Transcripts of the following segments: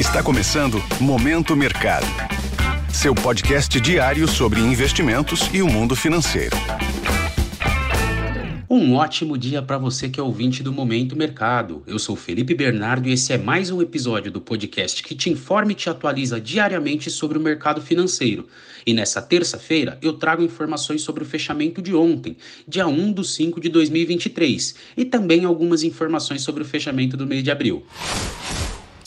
Está começando Momento Mercado. Seu podcast diário sobre investimentos e o mundo financeiro. Um ótimo dia para você que é ouvinte do Momento Mercado. Eu sou Felipe Bernardo e esse é mais um episódio do podcast que te informa e te atualiza diariamente sobre o mercado financeiro. E nessa terça-feira eu trago informações sobre o fechamento de ontem, dia 1 de 5 de 2023, e também algumas informações sobre o fechamento do mês de abril.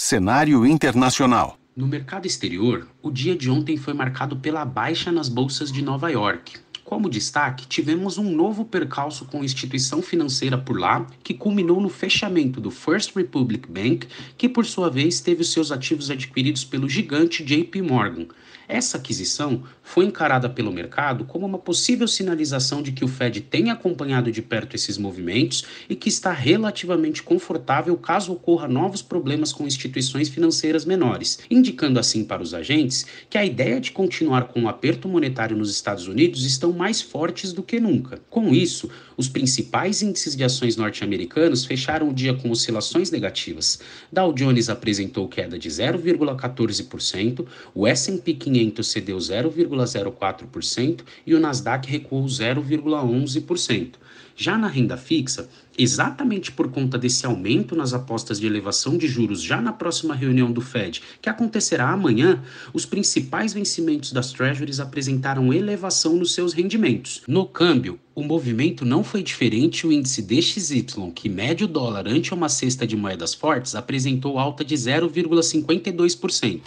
Cenário internacional. No mercado exterior, o dia de ontem foi marcado pela baixa nas bolsas de Nova York. Como destaque, tivemos um novo percalço com instituição financeira por lá, que culminou no fechamento do First Republic Bank, que por sua vez teve seus ativos adquiridos pelo gigante JP Morgan. Essa aquisição foi encarada pelo mercado como uma possível sinalização de que o Fed tem acompanhado de perto esses movimentos e que está relativamente confortável caso ocorra novos problemas com instituições financeiras menores, indicando assim para os agentes que a ideia de continuar com o aperto monetário nos Estados Unidos estão mais fortes do que nunca. Com isso, os principais índices de ações norte-americanos fecharam o dia com oscilações negativas. Dow Jones apresentou queda de 0,14%, o S&P 500 cedeu 0,04% e o Nasdaq recuou 0,11%. Já na renda fixa, exatamente por conta desse aumento nas apostas de elevação de juros já na próxima reunião do Fed, que acontecerá amanhã, os principais vencimentos das Treasuries apresentaram elevação nos seus rendimentos. No câmbio, o movimento não foi diferente. O índice DXY, que mede o dólar ante uma cesta de moedas fortes, apresentou alta de 0,52%.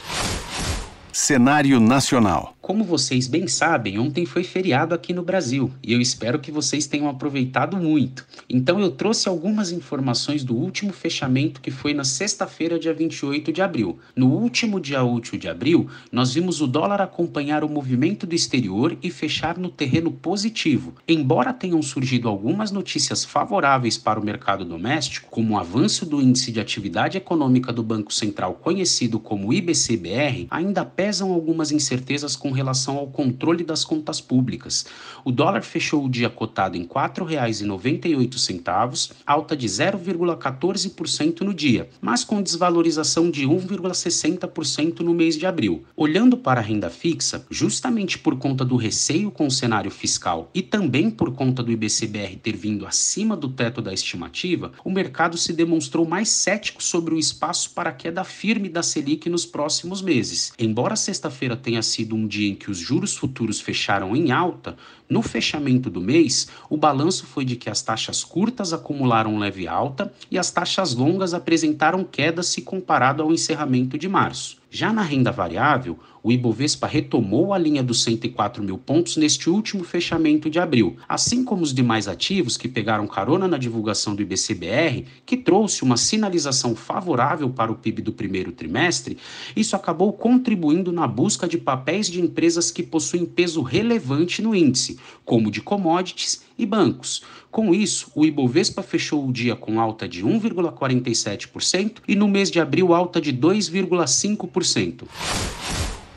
Cenário nacional. Como vocês bem sabem, ontem foi feriado aqui no Brasil e eu espero que vocês tenham aproveitado muito. Então eu trouxe algumas informações do último fechamento que foi na sexta-feira, dia 28 de abril. No último dia útil de abril, nós vimos o dólar acompanhar o movimento do exterior e fechar no terreno positivo. Embora tenham surgido algumas notícias favoráveis para o mercado doméstico, como o avanço do índice de atividade econômica do Banco Central conhecido como IBCBR, ainda pesam algumas incertezas com relação ao controle das contas públicas. O dólar fechou o dia cotado em R$ 4,98, alta de 0,14% no dia, mas com desvalorização de 1,60% no mês de abril. Olhando para a renda fixa, justamente por conta do receio com o cenário fiscal e também por conta do IBCBR ter vindo acima do teto da estimativa, o mercado se demonstrou mais cético sobre o espaço para queda firme da Selic nos próximos meses. Embora sexta-feira tenha sido um dia em que os juros futuros fecharam em alta, no fechamento do mês, o balanço foi de que as taxas curtas acumularam leve alta e as taxas longas apresentaram queda se comparado ao encerramento de março. Já na renda variável, o Ibovespa retomou a linha dos 104 mil pontos neste último fechamento de abril, assim como os demais ativos que pegaram carona na divulgação do IBCBR, que trouxe uma sinalização favorável para o PIB do primeiro trimestre, isso acabou contribuindo na busca de papéis de empresas que possuem peso relevante no índice, como de commodities e bancos. Com isso, o Ibovespa fechou o dia com alta de 1,47% e no mês de abril alta de 2,5%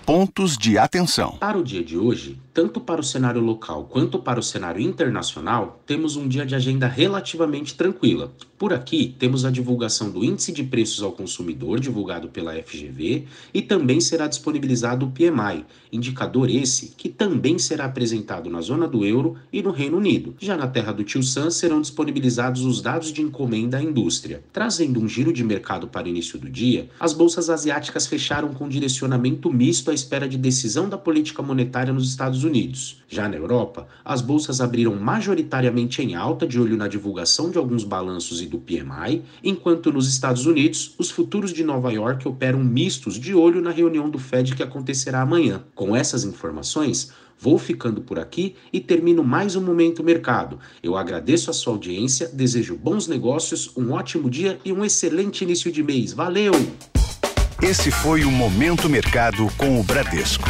pontos de atenção. Para o dia de hoje, tanto para o cenário local quanto para o cenário internacional, temos um dia de agenda relativamente tranquila. Por aqui, temos a divulgação do Índice de Preços ao Consumidor, divulgado pela FGV, e também será disponibilizado o PMI, indicador esse que também será apresentado na zona do euro e no Reino Unido. Já na terra do Tio Sam serão disponibilizados os dados de encomenda à indústria. Trazendo um giro de mercado para o início do dia, as bolsas asiáticas fecharam com direcionamento misto à espera de decisão da política monetária nos Estados Unidos. Já na Europa, as bolsas abriram majoritariamente em alta, de olho na divulgação de alguns balanços e do PMI, enquanto nos Estados Unidos, os futuros de Nova York operam mistos, de olho na reunião do Fed que acontecerá amanhã. Com essas informações, Vou ficando por aqui e termino mais um Momento Mercado. Eu agradeço a sua audiência, desejo bons negócios, um ótimo dia e um excelente início de mês. Valeu! Esse foi o Momento Mercado com o Bradesco.